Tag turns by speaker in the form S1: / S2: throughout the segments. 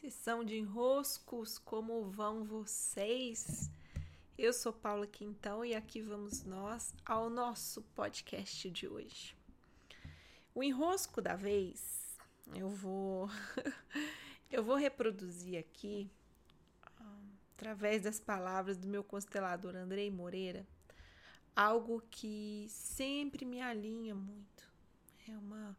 S1: Sessão de enroscos, como vão vocês? Eu sou Paula Quintão e aqui vamos nós ao nosso podcast de hoje. O enrosco da vez, eu vou eu vou reproduzir aqui através das palavras do meu constelador Andrei Moreira, algo que sempre me alinha muito. É uma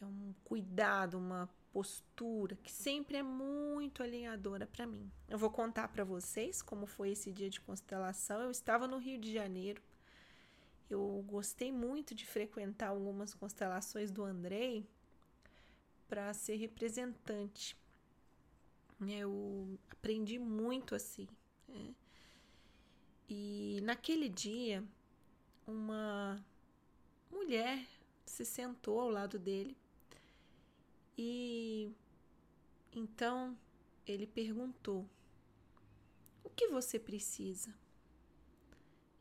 S1: é um cuidado, uma postura que sempre é muito alinhadora para mim. Eu vou contar para vocês como foi esse dia de constelação. Eu estava no Rio de Janeiro. Eu gostei muito de frequentar algumas constelações do Andrei para ser representante. Eu aprendi muito assim. Né? E naquele dia, uma mulher se sentou ao lado dele e então ele perguntou: O que você precisa?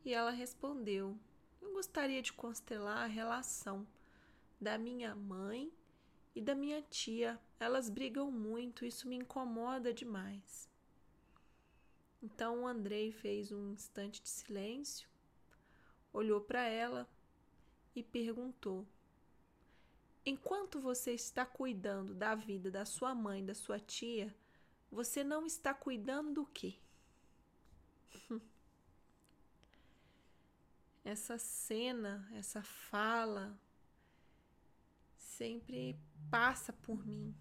S1: E ela respondeu: Eu gostaria de constelar a relação da minha mãe e da minha tia. Elas brigam muito, isso me incomoda demais. Então o Andrei fez um instante de silêncio, olhou para ela e perguntou: Enquanto você está cuidando da vida da sua mãe, da sua tia, você não está cuidando do quê? essa cena, essa fala sempre passa por mim.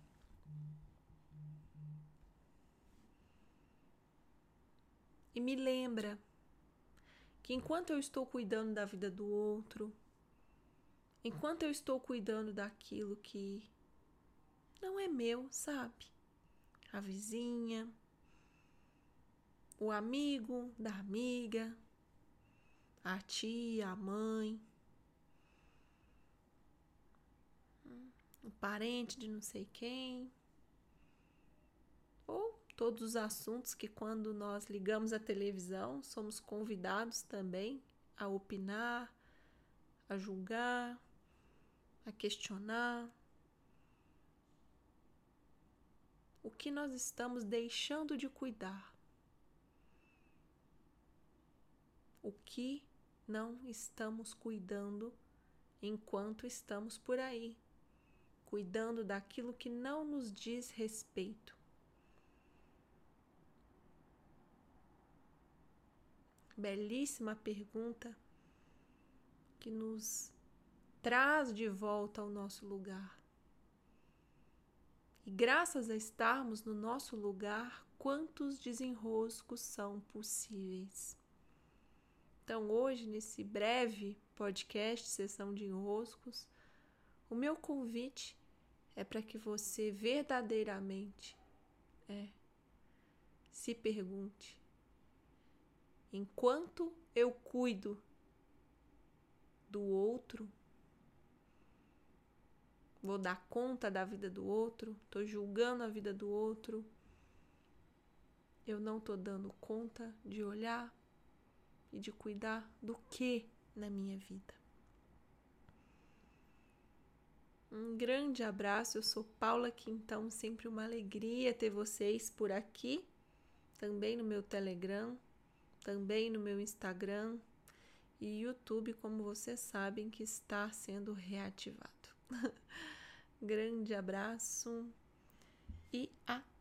S1: E me lembra que enquanto eu estou cuidando da vida do outro, enquanto eu estou cuidando daquilo que não é meu, sabe? A vizinha, o amigo da amiga, a tia, a mãe, o parente de não sei quem, ou todos os assuntos que, quando nós ligamos a televisão, somos convidados também a opinar, a julgar, a questionar o que nós estamos deixando de cuidar, o que não estamos cuidando enquanto estamos por aí, cuidando daquilo que não nos diz respeito. Belíssima pergunta que nos traz de volta ao nosso lugar. E graças a estarmos no nosso lugar, quantos desenroscos são possíveis. Então, hoje, nesse breve podcast, sessão de enroscos, o meu convite é para que você verdadeiramente é, se pergunte: enquanto eu cuido do outro, vou dar conta da vida do outro, tô julgando a vida do outro. Eu não tô dando conta de olhar e de cuidar do que na minha vida. Um grande abraço, eu sou Paula Quintão, sempre uma alegria ter vocês por aqui, também no meu Telegram, também no meu Instagram e YouTube, como vocês sabem, que está sendo reativado. Grande abraço e até!